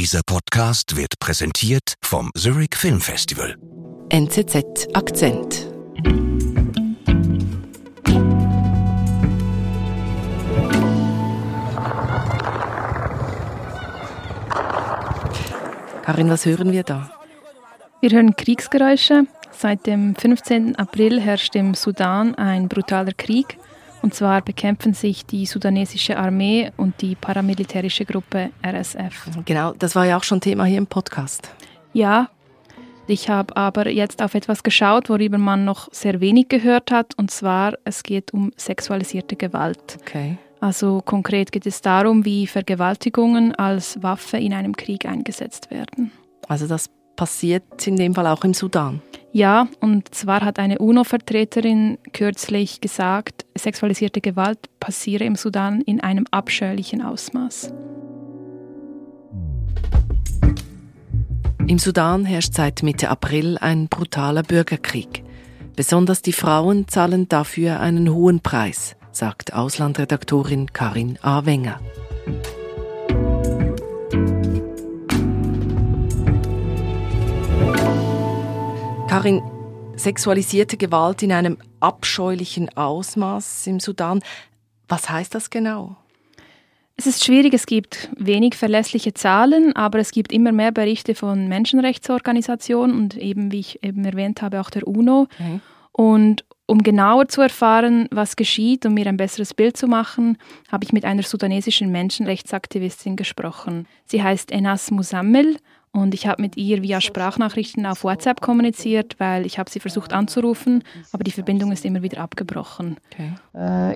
Dieser Podcast wird präsentiert vom Zurich Film Festival. NZZ Akzent. Karin, was hören wir da? Wir hören Kriegsgeräusche. Seit dem 15. April herrscht im Sudan ein brutaler Krieg. Und zwar bekämpfen sich die sudanesische Armee und die paramilitärische Gruppe RSF. Genau, das war ja auch schon Thema hier im Podcast. Ja, ich habe aber jetzt auf etwas geschaut, worüber man noch sehr wenig gehört hat. Und zwar, es geht um sexualisierte Gewalt. Okay. Also konkret geht es darum, wie Vergewaltigungen als Waffe in einem Krieg eingesetzt werden. Also das passiert in dem Fall auch im Sudan. Ja, und zwar hat eine UNO-Vertreterin kürzlich gesagt, sexualisierte Gewalt passiere im Sudan in einem abscheulichen Ausmaß. Im Sudan herrscht seit Mitte April ein brutaler Bürgerkrieg. Besonders die Frauen zahlen dafür einen hohen Preis, sagt Auslandredaktorin Karin A. Karin, sexualisierte Gewalt in einem abscheulichen Ausmaß im Sudan. Was heißt das genau? Es ist schwierig, es gibt wenig verlässliche Zahlen, aber es gibt immer mehr Berichte von Menschenrechtsorganisationen und eben, wie ich eben erwähnt habe, auch der UNO. Okay. Und um genauer zu erfahren, was geschieht, um mir ein besseres Bild zu machen, habe ich mit einer sudanesischen Menschenrechtsaktivistin gesprochen. Sie heißt Enas Musammel und ich habe mit ihr via Sprachnachrichten auf WhatsApp kommuniziert, weil ich habe sie versucht anzurufen, aber die Verbindung ist immer wieder abgebrochen. Okay. Uh,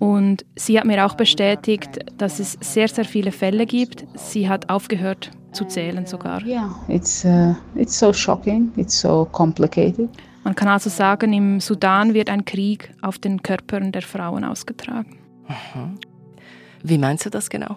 Und sie hat mir auch bestätigt, dass es sehr, sehr viele Fälle gibt. Sie hat aufgehört zu zählen sogar. Yeah, it's, uh, it's so shocking, it's so complicated. Man kann also sagen, im Sudan wird ein Krieg auf den Körpern der Frauen ausgetragen. Wie meinst du das genau?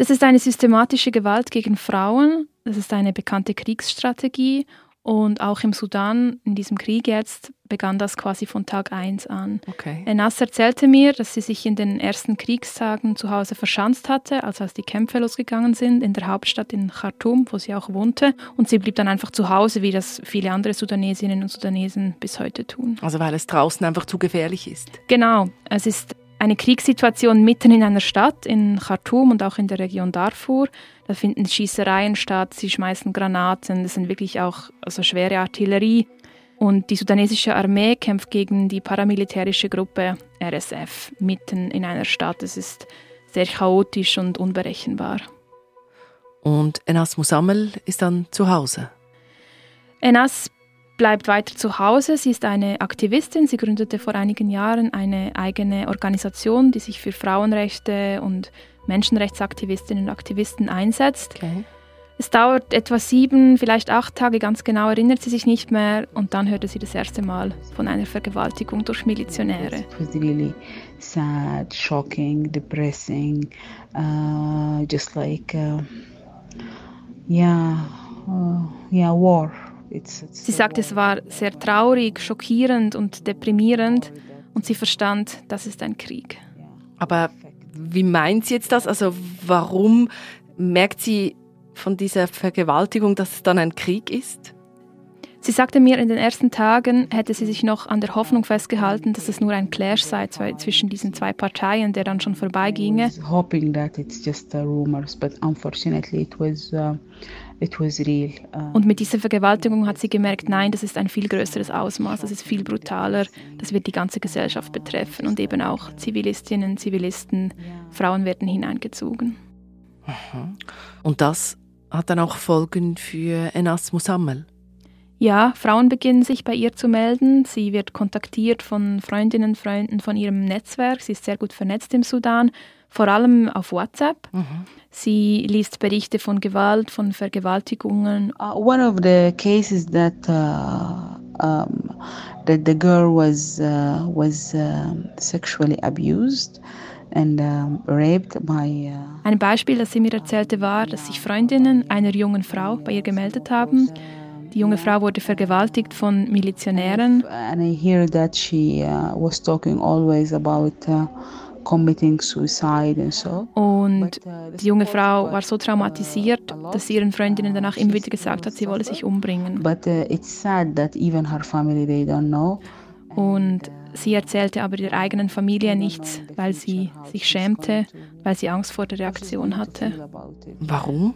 Das ist eine systematische Gewalt gegen Frauen. Das ist eine bekannte Kriegsstrategie. Und auch im Sudan, in diesem Krieg jetzt, begann das quasi von Tag 1 an. Okay. Enas erzählte mir, dass sie sich in den ersten Kriegstagen zu Hause verschanzt hatte, also als die Kämpfe losgegangen sind, in der Hauptstadt in Khartoum, wo sie auch wohnte. Und sie blieb dann einfach zu Hause, wie das viele andere Sudanesinnen und Sudanesen bis heute tun. Also weil es draußen einfach zu gefährlich ist. Genau. Es ist eine Kriegssituation mitten in einer Stadt, in Khartoum und auch in der Region Darfur. Da finden Schießereien statt, sie schmeißen Granaten, das sind wirklich auch also schwere Artillerie. Und die sudanesische Armee kämpft gegen die paramilitärische Gruppe RSF mitten in einer Stadt. Es ist sehr chaotisch und unberechenbar. Und Enas Musammel ist dann zu Hause. Enas bleibt weiter zu Hause. Sie ist eine Aktivistin. Sie gründete vor einigen Jahren eine eigene Organisation, die sich für Frauenrechte und Menschenrechtsaktivistinnen und Aktivisten einsetzt. Okay. Es dauert etwa sieben, vielleicht acht Tage, ganz genau erinnert sie sich nicht mehr. Und dann hörte sie das erste Mal von einer Vergewaltigung durch Milizionäre. It was really sad, shocking, depressing, uh, just like, uh, yeah, uh, yeah, war. Sie sagt, es war sehr traurig, schockierend und deprimierend und sie verstand, das ist ein Krieg. Aber wie meint sie jetzt das? Also warum merkt sie von dieser Vergewaltigung, dass es dann ein Krieg ist? Sie sagte mir, in den ersten Tagen hätte sie sich noch an der Hoffnung festgehalten, dass es nur ein Clash sei zwischen diesen zwei Parteien, der dann schon vorbeiginge. Hoping that it's just rumors, but unfortunately it was uh, Und mit dieser Vergewaltigung hat sie gemerkt, nein, das ist ein viel größeres Ausmaß, das ist viel brutaler, das wird die ganze Gesellschaft betreffen und eben auch Zivilistinnen, Zivilisten, Frauen werden hineingezogen. Und das hat dann auch Folgen für Enas Musammel. Ja, Frauen beginnen sich bei ihr zu melden. Sie wird kontaktiert von Freundinnen und Freunden von ihrem Netzwerk. Sie ist sehr gut vernetzt im Sudan, vor allem auf WhatsApp. Mhm. Sie liest Berichte von Gewalt, von Vergewaltigungen. Uh, one of the cases that uh, um, that the girl was uh, was sexually abused. And, um, raped by, uh, Ein Beispiel, das sie mir erzählte, war, dass sich Freundinnen einer jungen Frau bei ihr gemeldet haben. Die junge Frau wurde vergewaltigt von Milizionären. And I hear that she uh, was talking always about uh, committing suicide and so. Und die junge Frau war so traumatisiert, dass sie ihren Freundinnen danach immer wieder gesagt hat, sie wolle sich umbringen. But uh, it's sad that even her family they don't know. Und sie erzählte aber ihrer eigenen Familie nichts, weil sie sich schämte, weil sie Angst vor der Reaktion hatte. Warum?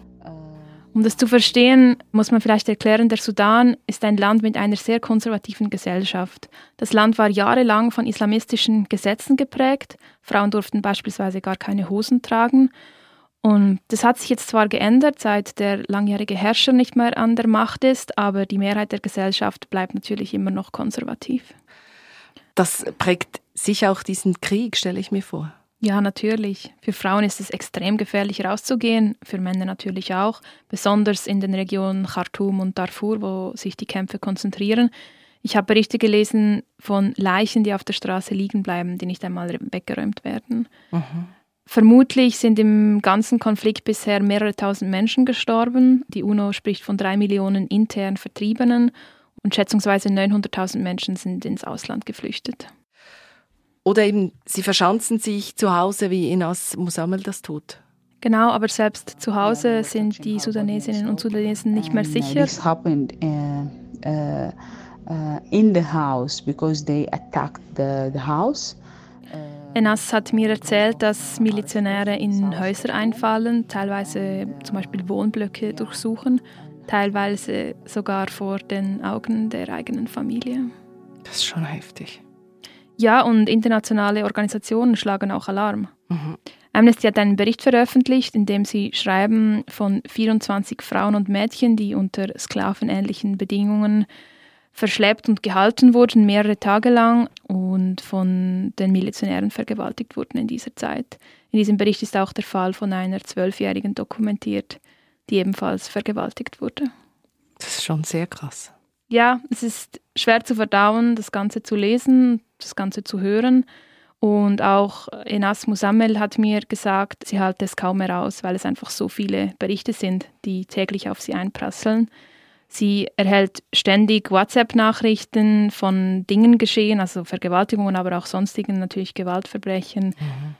Um das zu verstehen, muss man vielleicht erklären, der Sudan ist ein Land mit einer sehr konservativen Gesellschaft. Das Land war jahrelang von islamistischen Gesetzen geprägt. Frauen durften beispielsweise gar keine Hosen tragen. Und das hat sich jetzt zwar geändert, seit der langjährige Herrscher nicht mehr an der Macht ist, aber die Mehrheit der Gesellschaft bleibt natürlich immer noch konservativ. Das prägt sicher auch diesen Krieg, stelle ich mir vor. Ja, natürlich. Für Frauen ist es extrem gefährlich rauszugehen, für Männer natürlich auch, besonders in den Regionen Khartoum und Darfur, wo sich die Kämpfe konzentrieren. Ich habe Berichte gelesen von Leichen, die auf der Straße liegen bleiben, die nicht einmal weggeräumt werden. Mhm. Vermutlich sind im ganzen Konflikt bisher mehrere tausend Menschen gestorben. Die UNO spricht von drei Millionen intern Vertriebenen und schätzungsweise 900.000 Menschen sind ins Ausland geflüchtet. Oder eben, sie verschanzen sich zu Hause, wie Inas Musamel das tut. Genau, aber selbst zu Hause sind die Sudanesinnen und Sudanesen nicht mehr sicher. This happened uh, uh, uh, in the house because they attacked the, the house. Enas hat mir erzählt, dass Milizionäre in Häuser einfallen, teilweise zum Beispiel Wohnblöcke durchsuchen, teilweise sogar vor den Augen der eigenen Familie. Das ist schon heftig. Ja, und internationale Organisationen schlagen auch Alarm. Mhm. Amnesty hat einen Bericht veröffentlicht, in dem sie schreiben von 24 Frauen und Mädchen, die unter sklavenähnlichen Bedingungen verschleppt und gehalten wurden, mehrere Tage lang und von den Milizionären vergewaltigt wurden in dieser Zeit. In diesem Bericht ist auch der Fall von einer Zwölfjährigen dokumentiert, die ebenfalls vergewaltigt wurde. Das ist schon sehr krass. Ja, es ist schwer zu verdauen, das Ganze zu lesen, das Ganze zu hören. Und auch Enas Musammel hat mir gesagt, sie halte es kaum mehr aus, weil es einfach so viele Berichte sind, die täglich auf sie einprasseln. Sie erhält ständig WhatsApp-Nachrichten von Dingen geschehen, also Vergewaltigungen, aber auch sonstigen natürlich Gewaltverbrechen. Mhm.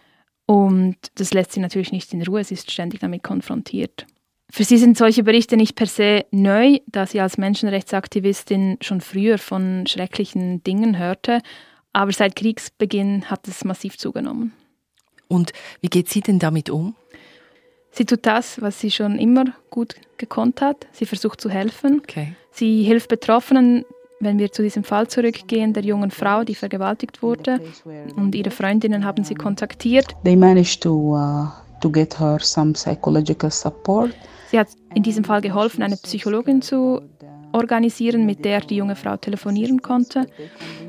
Und das lässt sie natürlich nicht in Ruhe, sie ist ständig damit konfrontiert. Für sie sind solche Berichte nicht per se neu, da sie als Menschenrechtsaktivistin schon früher von schrecklichen Dingen hörte. Aber seit Kriegsbeginn hat es massiv zugenommen. Und wie geht sie denn damit um? Sie tut das, was sie schon immer gut gekonnt hat. Sie versucht zu helfen. Okay. Sie hilft Betroffenen, wenn wir zu diesem Fall zurückgehen, der jungen Frau, die vergewaltigt wurde. Und ihre Freundinnen haben sie kontaktiert. They managed to, uh, to get her some psychological support. Sie hat in diesem Fall geholfen, eine Psychologin zu organisieren, mit der die junge Frau telefonieren konnte.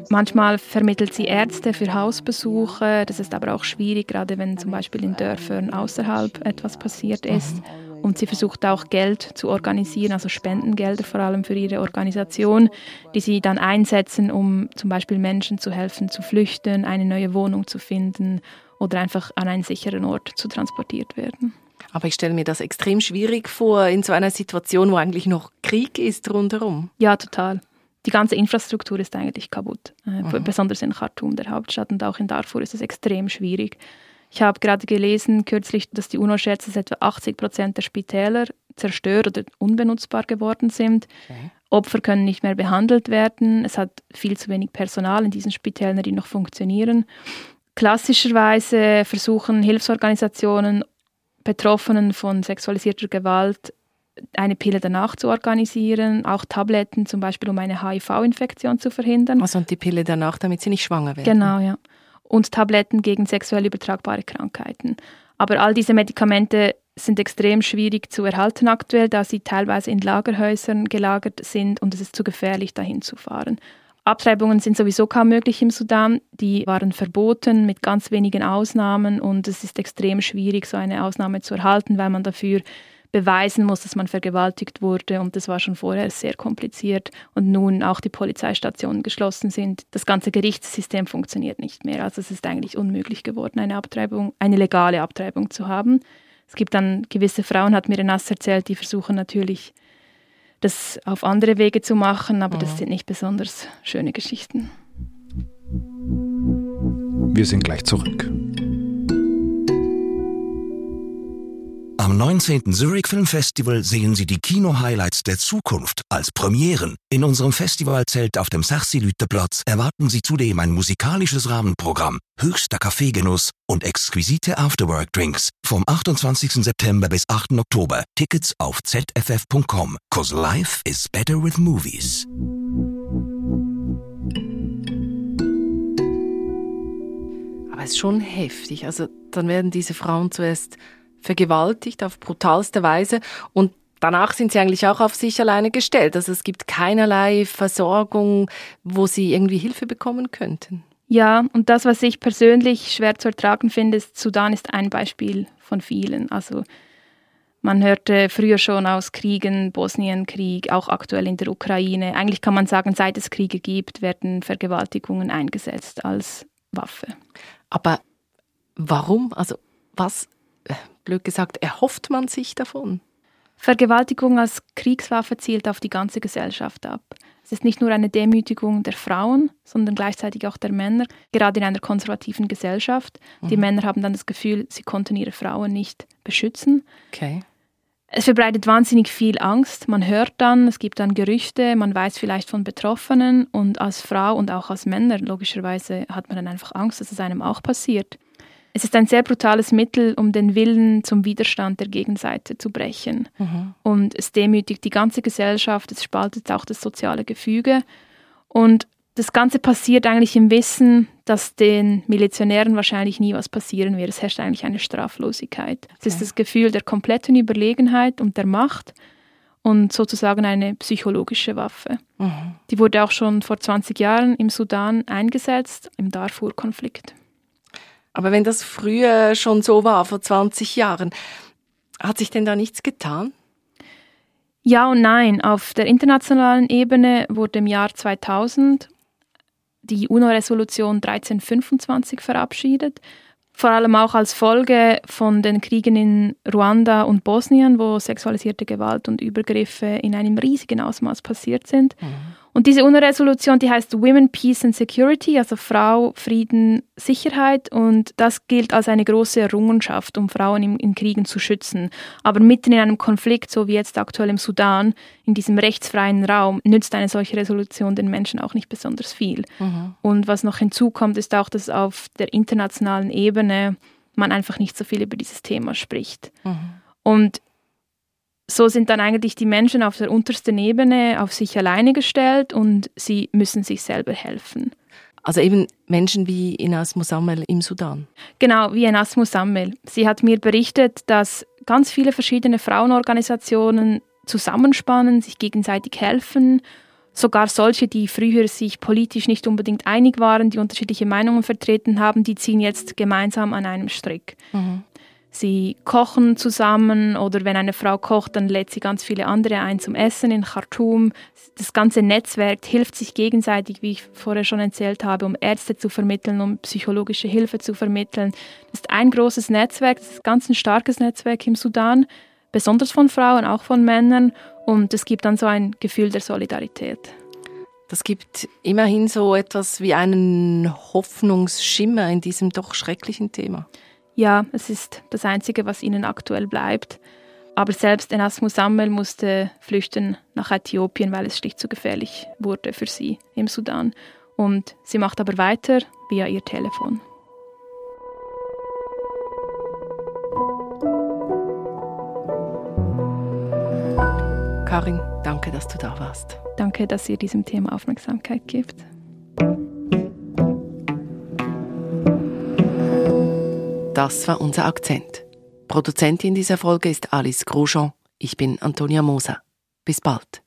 Manchmal vermittelt sie Ärzte für Hausbesuche. Das ist aber auch schwierig, gerade wenn zum Beispiel in Dörfern außerhalb etwas passiert ist. Und sie versucht auch Geld zu organisieren, also Spendengelder vor allem für ihre Organisation, die sie dann einsetzen, um zum Beispiel Menschen zu helfen, zu flüchten, eine neue Wohnung zu finden oder einfach an einen sicheren Ort zu transportiert werden. Aber ich stelle mir das extrem schwierig vor, in so einer Situation, wo eigentlich noch Krieg ist rundherum. Ja, total. Die ganze Infrastruktur ist eigentlich kaputt. Äh, mhm. Besonders in Khartoum, der Hauptstadt, und auch in Darfur ist es extrem schwierig. Ich habe gerade gelesen kürzlich, dass die UNO schätzt, dass etwa 80 Prozent der Spitäler zerstört oder unbenutzbar geworden sind. Okay. Opfer können nicht mehr behandelt werden. Es hat viel zu wenig Personal in diesen Spitälern, die noch funktionieren. Klassischerweise versuchen Hilfsorganisationen Betroffenen von sexualisierter Gewalt eine Pille danach zu organisieren, auch Tabletten zum Beispiel, um eine HIV-Infektion zu verhindern. Also und die Pille danach, damit sie nicht schwanger werden. Genau, ja. Und Tabletten gegen sexuell übertragbare Krankheiten. Aber all diese Medikamente sind extrem schwierig zu erhalten aktuell, da sie teilweise in Lagerhäusern gelagert sind und es ist zu gefährlich, dahin zu fahren. Abtreibungen sind sowieso kaum möglich im Sudan. Die waren verboten mit ganz wenigen Ausnahmen und es ist extrem schwierig, so eine Ausnahme zu erhalten, weil man dafür beweisen muss, dass man vergewaltigt wurde und das war schon vorher sehr kompliziert und nun auch die Polizeistationen geschlossen sind. Das ganze Gerichtssystem funktioniert nicht mehr. Also es ist eigentlich unmöglich geworden, eine Abtreibung, eine legale Abtreibung zu haben. Es gibt dann gewisse Frauen, hat mir Nass erzählt, die versuchen natürlich das auf andere Wege zu machen, aber mhm. das sind nicht besonders schöne Geschichten. Wir sind gleich zurück. Am 19. Zurich Film Festival sehen Sie die Kino-Highlights der Zukunft als Premieren. In unserem Festivalzelt auf dem Sachsilüteplatz erwarten Sie zudem ein musikalisches Rahmenprogramm, höchster Kaffeegenuss und exquisite Afterwork-Drinks vom 28. September bis 8. Oktober. Tickets auf zff.com. Cause life is better with movies. Aber es ist schon heftig. Also dann werden diese Frauen zuerst vergewaltigt auf brutalste Weise und danach sind sie eigentlich auch auf sich alleine gestellt. Also es gibt keinerlei Versorgung, wo sie irgendwie Hilfe bekommen könnten. Ja, und das, was ich persönlich schwer zu ertragen finde, ist, Sudan ist ein Beispiel von vielen. Also man hörte früher schon aus Kriegen, Bosnienkrieg, auch aktuell in der Ukraine. Eigentlich kann man sagen, seit es Kriege gibt, werden Vergewaltigungen eingesetzt als Waffe. Aber warum? Also was blöd gesagt, erhofft man sich davon? Vergewaltigung als Kriegswaffe zielt auf die ganze Gesellschaft ab. Es ist nicht nur eine Demütigung der Frauen, sondern gleichzeitig auch der Männer, gerade in einer konservativen Gesellschaft. Mhm. Die Männer haben dann das Gefühl, sie konnten ihre Frauen nicht beschützen. Okay. Es verbreitet wahnsinnig viel Angst. Man hört dann, es gibt dann Gerüchte, man weiß vielleicht von Betroffenen und als Frau und auch als Männer logischerweise hat man dann einfach Angst, dass es einem auch passiert. Es ist ein sehr brutales Mittel, um den Willen zum Widerstand der Gegenseite zu brechen. Mhm. Und es demütigt die ganze Gesellschaft, es spaltet auch das soziale Gefüge. Und das Ganze passiert eigentlich im Wissen, dass den Milizionären wahrscheinlich nie was passieren wird. Es herrscht eigentlich eine Straflosigkeit. Okay. Es ist das Gefühl der kompletten Überlegenheit und der Macht und sozusagen eine psychologische Waffe. Mhm. Die wurde auch schon vor 20 Jahren im Sudan eingesetzt, im Darfur-Konflikt. Aber wenn das früher schon so war, vor 20 Jahren, hat sich denn da nichts getan? Ja und nein. Auf der internationalen Ebene wurde im Jahr 2000 die UNO-Resolution 1325 verabschiedet, vor allem auch als Folge von den Kriegen in Ruanda und Bosnien, wo sexualisierte Gewalt und Übergriffe in einem riesigen Ausmaß passiert sind. Mhm. Und diese UNO-Resolution, die heißt Women, Peace and Security, also Frau, Frieden, Sicherheit. Und das gilt als eine große Errungenschaft, um Frauen in, in Kriegen zu schützen. Aber mitten in einem Konflikt, so wie jetzt aktuell im Sudan, in diesem rechtsfreien Raum, nützt eine solche Resolution den Menschen auch nicht besonders viel. Mhm. Und was noch hinzukommt, ist auch, dass auf der internationalen Ebene man einfach nicht so viel über dieses Thema spricht. Mhm. Und so sind dann eigentlich die Menschen auf der untersten Ebene auf sich alleine gestellt und sie müssen sich selber helfen. Also eben Menschen wie Inas Musammel im Sudan. Genau, wie Inas Musammel. Sie hat mir berichtet, dass ganz viele verschiedene Frauenorganisationen zusammenspannen, sich gegenseitig helfen. Sogar solche, die früher sich politisch nicht unbedingt einig waren, die unterschiedliche Meinungen vertreten haben, die ziehen jetzt gemeinsam an einem Strick. Mhm. Sie kochen zusammen oder wenn eine Frau kocht, dann lädt sie ganz viele andere ein zum Essen in Khartoum. Das ganze Netzwerk hilft sich gegenseitig, wie ich vorher schon erzählt habe, um Ärzte zu vermitteln, um psychologische Hilfe zu vermitteln. Das ist ein großes Netzwerk, das ist ganz ein starkes Netzwerk im Sudan, besonders von Frauen, auch von Männern. Und es gibt dann so ein Gefühl der Solidarität. Das gibt immerhin so etwas wie einen Hoffnungsschimmer in diesem doch schrecklichen Thema. Ja, es ist das Einzige, was ihnen aktuell bleibt. Aber selbst Erasmus Sammel musste flüchten nach Äthiopien, weil es schlicht zu gefährlich wurde für sie im Sudan. Und sie macht aber weiter via ihr Telefon. Karin, danke, dass du da warst. Danke, dass ihr diesem Thema Aufmerksamkeit gebt. Das war unser Akzent. Produzentin dieser Folge ist Alice Grosjean. Ich bin Antonia Moser. Bis bald.